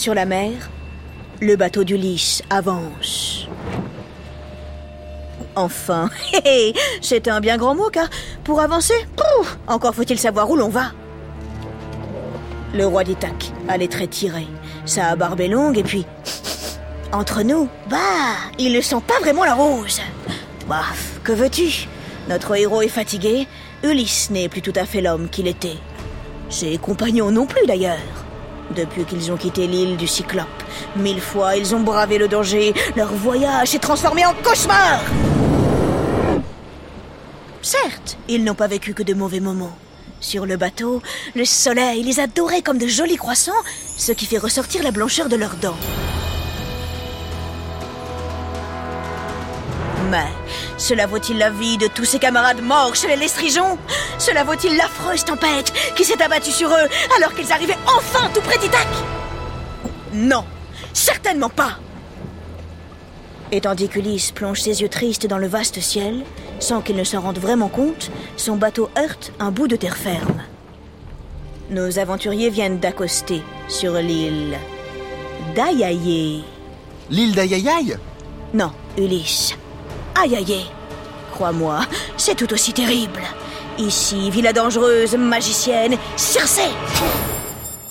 Sur la mer, le bateau d'Ulysse avance. Enfin, c'est un bien grand mot car pour avancer, encore faut-il savoir où l'on va. Le roi d'Ithaque a les traits tirés, sa barbe est longue et puis... Entre nous, bah, il ne sent pas vraiment la rose. Bah, que veux-tu? Notre héros est fatigué, Ulysse n'est plus tout à fait l'homme qu'il était. Ses compagnons non plus d'ailleurs. Depuis qu'ils ont quitté l'île du Cyclope, mille fois ils ont bravé le danger, leur voyage s'est transformé en cauchemar Certes, ils n'ont pas vécu que de mauvais moments. Sur le bateau, le soleil les a dorés comme de jolis croissants, ce qui fait ressortir la blancheur de leurs dents. Cela vaut-il la vie de tous ces camarades morts chez les Lestrigeons? Cela vaut-il l'affreuse tempête qui s'est abattue sur eux alors qu'ils arrivaient enfin tout près d'Ithaque? Non, certainement pas Et tandis qu'Ulysse plonge ses yeux tristes dans le vaste ciel, sans qu'il ne s'en rende vraiment compte, son bateau heurte un bout de terre ferme. Nos aventuriers viennent d'accoster sur l'île d'Ayaye. L'île d'Ayayaï Non, Ulysse. Aïe aïe aïe. Crois-moi, c'est tout aussi terrible. Ici vit la dangereuse magicienne Circé.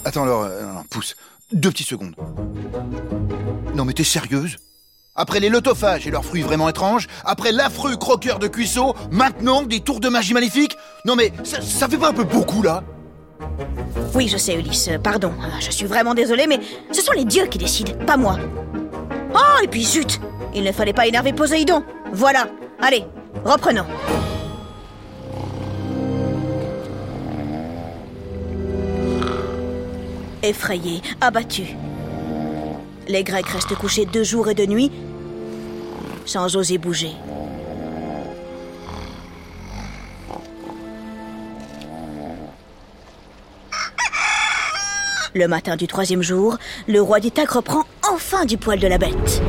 Attends, alors, euh, pousse. Deux petites secondes. Non, mais t'es sérieuse? Après les lotophages et leurs fruits vraiment étranges, après l'affreux croqueur de cuisseau, maintenant des tours de magie maléfique? Non, mais ça, ça fait pas un peu beaucoup là? Oui, je sais, Ulysse, pardon. Je suis vraiment désolée, mais ce sont les dieux qui décident, pas moi. Oh, et puis zut Il ne fallait pas énerver Poséidon. Voilà. Allez, reprenons. Effrayés, abattus. Les Grecs restent couchés deux jours et deux nuits sans oser bouger. Le matin du troisième jour, le roi d'Ithaque reprend enfin du poil de la bête.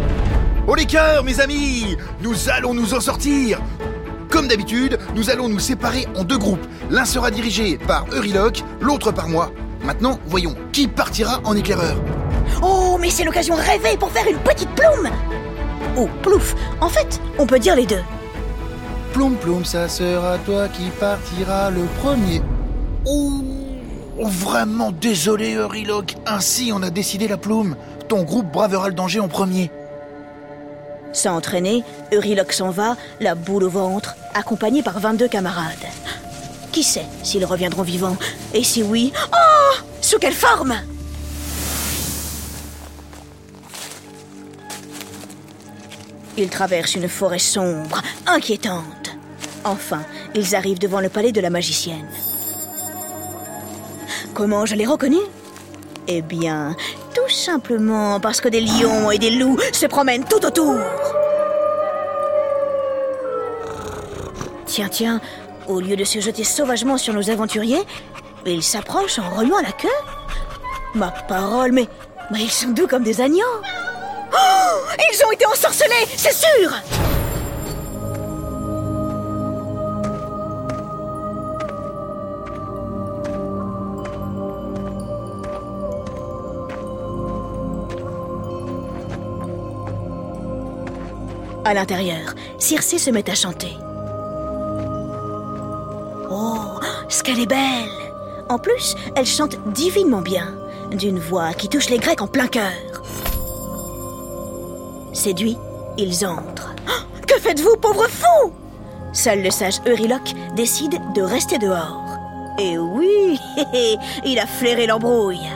Au les cœurs, mes amis Nous allons nous en sortir Comme d'habitude, nous allons nous séparer en deux groupes. L'un sera dirigé par Euryloque, l'autre par moi. Maintenant, voyons, qui partira en éclaireur Oh, mais c'est l'occasion rêvée pour faire une petite plume Ou plouf En fait, on peut dire les deux. Ploum ploum, ça sera toi qui partira le premier. Oh, vraiment désolé, Euryloque. Ainsi, on a décidé la plume. Ton groupe bravera le danger en premier. Sans entraîner, Euryloque s'en va, la boule au ventre, accompagné par 22 camarades. Qui sait s'ils reviendront vivants? Et si oui, oh Sous quelle forme? Ils traversent une forêt sombre, inquiétante. Enfin, ils arrivent devant le palais de la magicienne. Comment je l'ai reconnu? Eh bien, tout simplement parce que des lions et des loups se promènent tout autour. Tiens, tiens, au lieu de se jeter sauvagement sur nos aventuriers, ils s'approchent en remuant la queue. Ma parole, mais, mais ils sont doux comme des agneaux. Oh Ils ont été ensorcelés, c'est sûr À l'intérieur, Circé se met à chanter. Qu'elle est belle En plus, elle chante divinement bien, d'une voix qui touche les Grecs en plein cœur. Séduits, ils entrent. Oh, que faites-vous, pauvre fou? Seul le sage Euryloque décide de rester dehors. Et oui, il a flairé l'embrouille.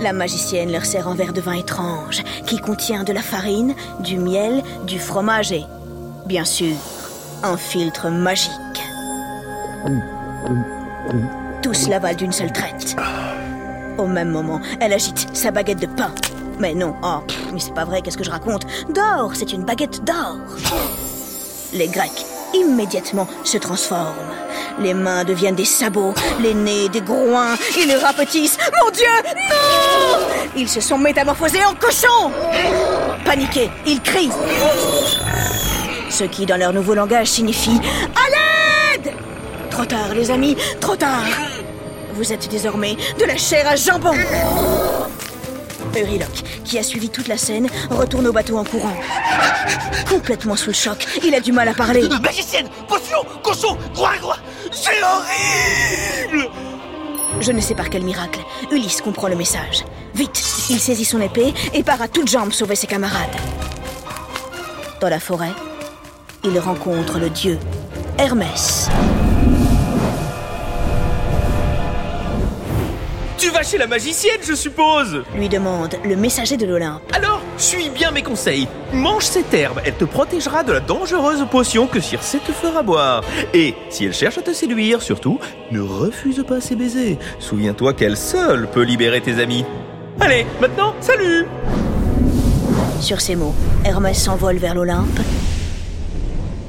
La magicienne leur sert un verre de vin étrange qui contient de la farine, du miel, du fromage et, bien sûr, un filtre magique. Tous l'avalent d'une seule traite. Au même moment, elle agite sa baguette de pain. Mais non, oh, mais c'est pas vrai, qu'est-ce que je raconte? D'or, c'est une baguette d'or. Les Grecs, immédiatement, se transforment. Les mains deviennent des sabots, les nez des groins, ils rapetissent. Mon Dieu, non Ils se sont métamorphosés en cochons Paniqués, ils crient. Ce qui, dans leur nouveau langage, signifie À l'aide Trop tard, les amis, trop tard Vous êtes désormais de la chair à jambon Euryloque, qui a suivi toute la scène, retourne au bateau en courant. Complètement sous le choc, il a du mal à parler. Magicienne Potion Cochon Roi Roi C'est horrible Je ne sais par quel miracle, Ulysse comprend le message. Vite, il saisit son épée et part à toutes jambes sauver ses camarades. Dans la forêt, il rencontre le dieu Hermès. Tu vas chez la magicienne, je suppose Lui demande le messager de l'Olympe. Alors, suis bien mes conseils. Mange cette herbe, elle te protégera de la dangereuse potion que Circé te fera boire. Et si elle cherche à te séduire, surtout, ne refuse pas ses baisers. Souviens-toi qu'elle seule peut libérer tes amis. Allez, maintenant, salut Sur ces mots, Hermès s'envole vers l'Olympe.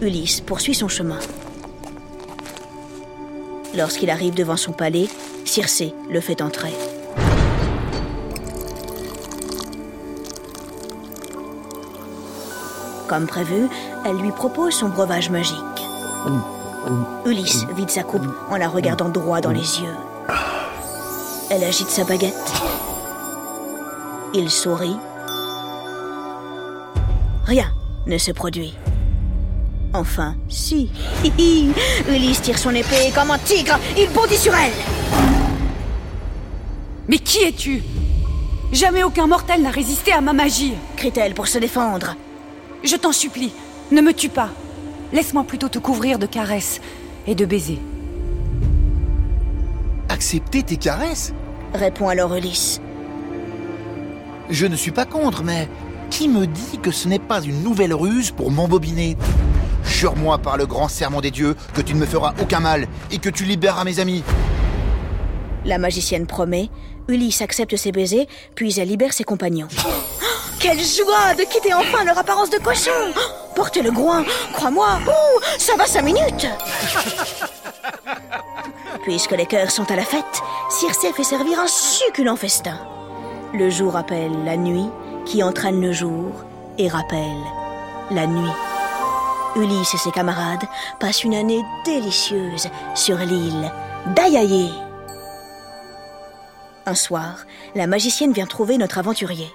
Ulysse poursuit son chemin. Lorsqu'il arrive devant son palais, Circé le fait entrer. Comme prévu, elle lui propose son breuvage magique. Ulysse vide sa coupe en la regardant droit dans les yeux. Elle agite sa baguette. Il sourit. Rien ne se produit. Enfin, si. Ulysse tire son épée et comme un tigre, il bondit sur elle. Mais qui es-tu? Jamais aucun mortel n'a résisté à ma magie. crie-t-elle pour se défendre. Je t'en supplie, ne me tue pas. Laisse-moi plutôt te couvrir de caresses et de baisers. Accepter tes caresses? Répond alors Ulysse. Je ne suis pas contre, mais qui me dit que ce n'est pas une nouvelle ruse pour m'embobiner? Jure-moi par le grand serment des dieux que tu ne me feras aucun mal et que tu libéreras mes amis. La magicienne promet, Ulysse accepte ses baisers, puis elle libère ses compagnons. Oh, quelle joie de quitter enfin leur apparence de cochon oh, Portez le groin, crois-moi, ça va cinq minutes Puisque les cœurs sont à la fête, Circé fait servir un succulent festin. Le jour appelle la nuit, qui entraîne le jour et rappelle la nuit. Ulysse et ses camarades passent une année délicieuse sur l'île d'Ayaye. Un soir, la magicienne vient trouver notre aventurier.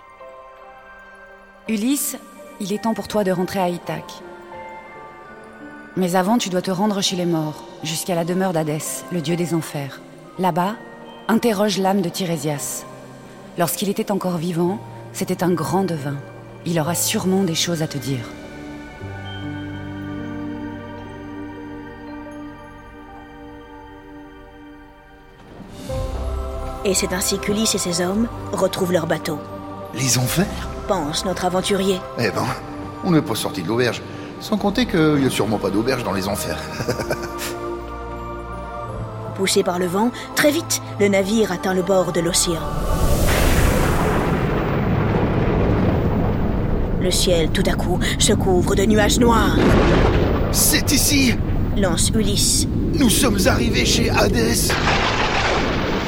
Ulysse, il est temps pour toi de rentrer à Ithaque. Mais avant, tu dois te rendre chez les morts, jusqu'à la demeure d'Hadès, le dieu des enfers. Là-bas, interroge l'âme de Tirésias. Lorsqu'il était encore vivant, c'était un grand devin. Il aura sûrement des choses à te dire. Et c'est ainsi qu'Ulysse et ses hommes retrouvent leur bateau, Les enfers pense notre aventurier. Eh ben, on n'est pas sorti de l'auberge. Sans compter qu'il n'y a sûrement pas d'auberge dans les enfers. Poussé par le vent, très vite, le navire atteint le bord de l'océan. Le ciel, tout à coup, se couvre de nuages noirs, C'est ici lance Ulysse. Nous sommes arrivés chez Hadès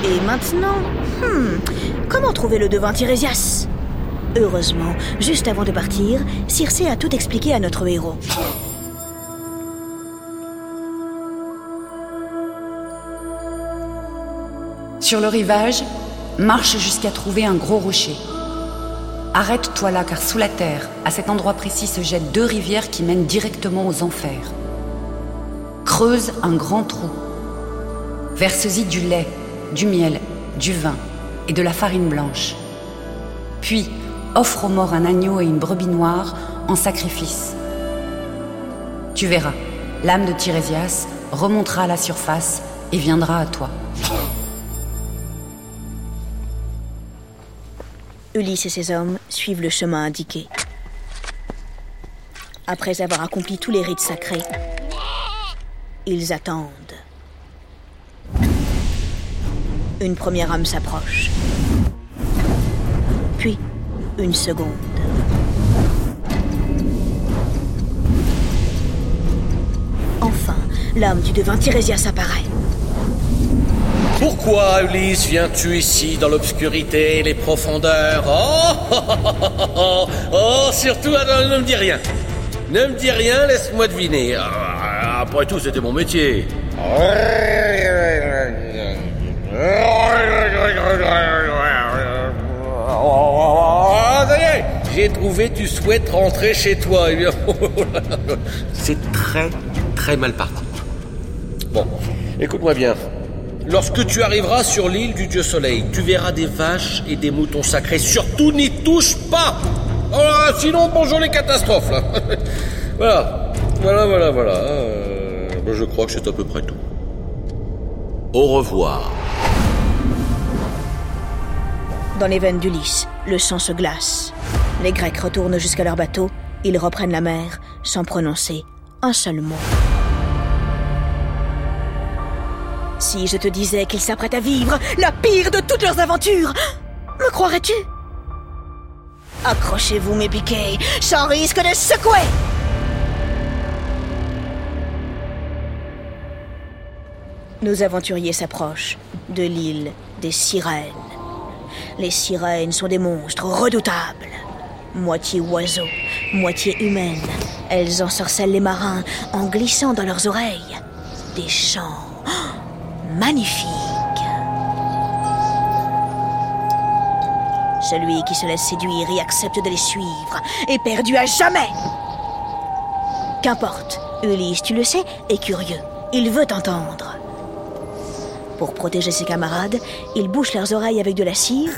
Et maintenant, hmm, comment trouver le devin Tirésias Heureusement, juste avant de partir, Circé a tout expliqué à notre héros. Sur le rivage, marche jusqu'à trouver un gros rocher. Arrête-toi là, car sous la terre, à cet endroit précis, se jettent deux rivières qui mènent directement aux enfers. Creuse un grand trou. Verse-y du lait, du miel, du vin et de la farine blanche. Puis, offre aux morts un agneau et une brebis noire en sacrifice. Tu verras, l'âme de Tirésias remontera à la surface et viendra à toi. Ulysse et ses hommes suivent le chemin indiqué. Après avoir accompli tous les rites sacrés, ils attendent. Une première âme s'approche. Puis, une seconde. Enfin, l'âme du devin Tirésias apparaît. Pourquoi, Ulysse, viens-tu ici dans l'obscurité et les profondeurs Oh, oh, oh, oh, oh, oh, surtout, ne me dis rien. Ne me dis rien, laisse-moi deviner. Ah, Après tout, c'était mon métier. Ah, j'ai trouvé, tu souhaites rentrer chez toi. Eh bien, c'est très, très mal parti. Bon, écoute-moi bien. Lorsque tu arriveras sur l'île du Dieu Soleil, tu verras des vaches et des moutons sacrés. Surtout n'y touche pas Oh Sinon, bonjour les catastrophes là. Voilà, voilà, voilà, voilà. Euh, ben, je crois que c'est à peu près tout. Au revoir. Dans les veines d'Ulysse, le sang se glace. Les Grecs retournent jusqu'à leur bateau, ils reprennent la mer sans prononcer un seul mot. Si je te disais qu'ils s'apprêtent à vivre la pire de toutes leurs aventures, me croirais-tu? Accrochez-vous mes piquets, sans risque de secouer Nos aventuriers s'approchent de l'île des sirènes. Les sirènes sont des monstres redoutables. Moitié oiseaux, moitié humaines, elles ensorcellent les marins en glissant dans leurs oreilles des chants magnifiques. Celui qui se laisse séduire et accepte de les suivre est perdu à jamais. Qu'importe, Ulysse, tu le sais, est curieux. Il veut entendre. Pour protéger ses camarades, il bouche leurs oreilles avec de la cire,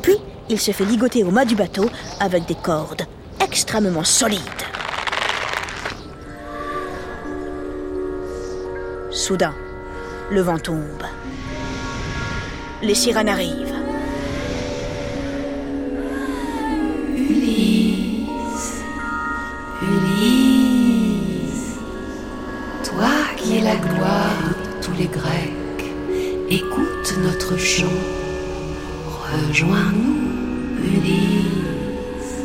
puis il se fait ligoter au mât du bateau avec des cordes extrêmement solides. Soudain, le vent tombe. Les sirènes arrivent. Notre chant. Rejoins-nous, Ulysse.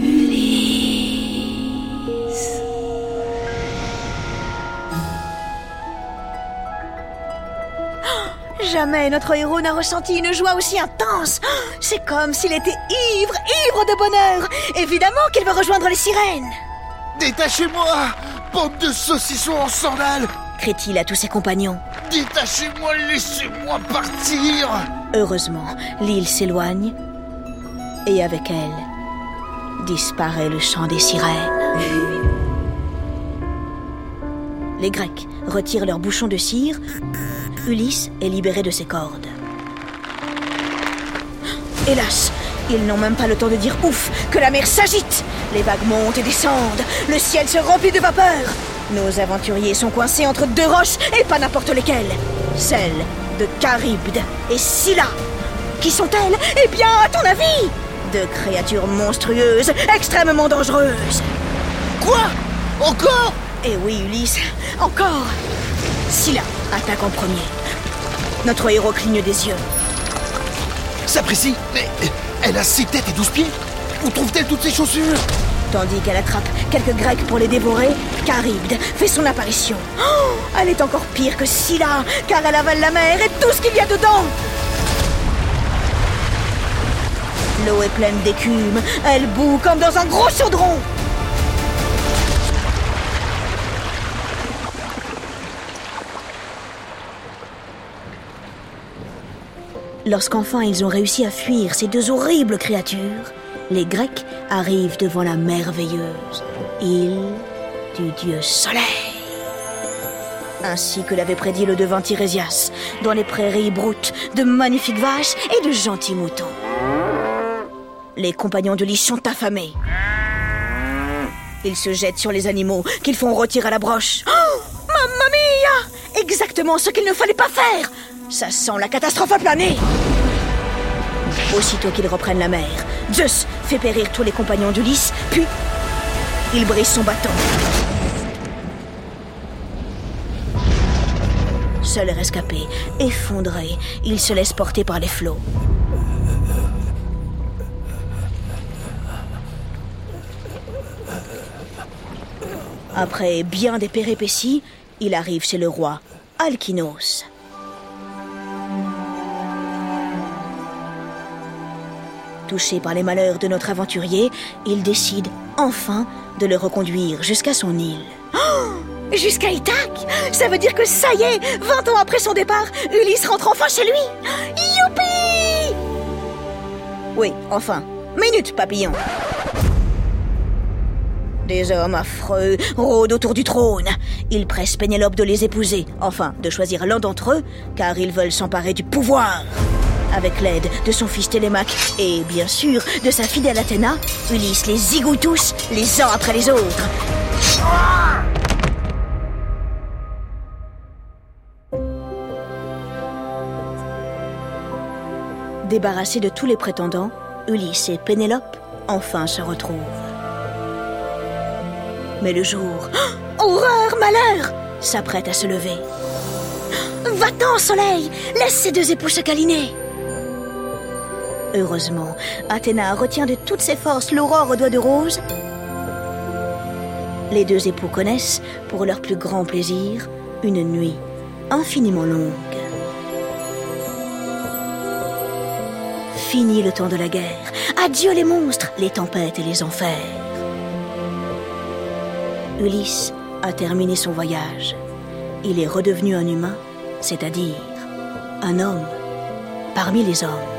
Ulysse. Jamais notre héros n'a ressenti une joie aussi intense. C'est comme s'il était ivre, ivre de bonheur. Évidemment qu'il veut rejoindre les sirènes. Détachez-moi Bande de saucissons en sandales crie-t-il à tous ses compagnons. Détachez-moi, laissez-moi partir Heureusement, l'île s'éloigne et avec elle disparaît le chant des sirènes. Les Grecs retirent leur bouchon de cire. Ulysse est libéré de ses cordes. Hélas, ils n'ont même pas le temps de dire ouf que la mer s'agite. Les vagues montent et descendent. Le ciel se remplit de vapeur. Nos aventuriers sont coincés entre deux roches et pas n'importe lesquelles. Celles de Charybde et Scylla. Qui sont-elles? Eh bien, à ton avis? De créatures monstrueuses, extrêmement dangereuses. Quoi? Encore? Eh oui, Ulysse, encore Scylla attaque en premier. Notre héros cligne des yeux. Sapristi Mais elle a six têtes et douze pieds Où trouve-t-elle toutes ces chaussures? Tandis qu'elle attrape quelques Grecs pour les dévorer, Charybde fait son apparition. Oh, elle est encore pire que Scylla, car elle avale la mer et tout ce qu'il y a dedans. L'eau est pleine d'écume, elle bout comme dans un gros chaudron. Lorsqu'enfin ils ont réussi à fuir ces deux horribles créatures, les Grecs arrivent devant la merveilleuse île du dieu Soleil. Ainsi que l'avait prédit le devin Tirésias, dans les prairies broutes de magnifiques vaches et de gentils moutons. Les compagnons de Lys sont affamés. Ils se jettent sur les animaux qu'ils font retirer à la broche. Oh Mamma mia Exactement ce qu'il ne fallait pas faire Ça sent la catastrophe à planer Aussitôt qu'ils reprennent la mer, Zeus fait périr tous les compagnons d'Ulysse, puis il brise son bâton. Seul rescapé, effondré, il se laisse porter par les flots. Après bien des péripéties, il arrive chez le roi, Alkinos. Touché par les malheurs de notre aventurier, il décide enfin de le reconduire jusqu'à son île. Oh Jusqu'à Ithaque Ça veut dire que ça y est 20 ans après son départ, Ulysse rentre enfin chez lui Youpi Oui, enfin. Minute, papillon des hommes affreux rôdent autour du trône. Ils pressent Pénélope de les épouser, enfin de choisir l'un d'entre eux, car ils veulent s'emparer du pouvoir. Avec l'aide de son fils Télémaque et bien sûr de sa fidèle Athéna, Ulysse les zigouille tous, les uns après les autres. Débarrassés de tous les prétendants, Ulysse et Pénélope enfin se retrouvent. Mais le jour, horreur, malheur, s'apprête à se lever. Va-t'en, soleil Laisse ces deux époux se câliner Heureusement, Athéna retient de toutes ses forces l'aurore aux doigts de rose. Les deux époux connaissent, pour leur plus grand plaisir, une nuit infiniment longue. Fini le temps de la guerre. Adieu les monstres, les tempêtes et les enfers. Ulysse a terminé son voyage. Il est redevenu un humain, c'est-à-dire un homme parmi les hommes.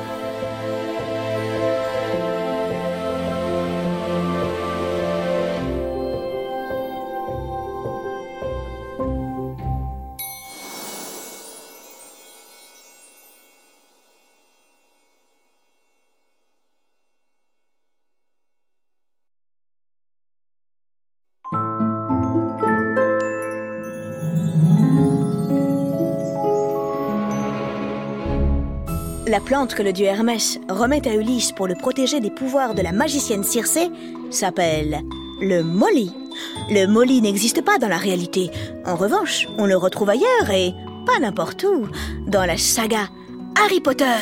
La plante que le dieu Hermès remet à Ulysse pour le protéger des pouvoirs de la magicienne Circé s'appelle le molly. Le molly n'existe pas dans la réalité. En revanche, on le retrouve ailleurs et pas n'importe où, dans la saga Harry Potter.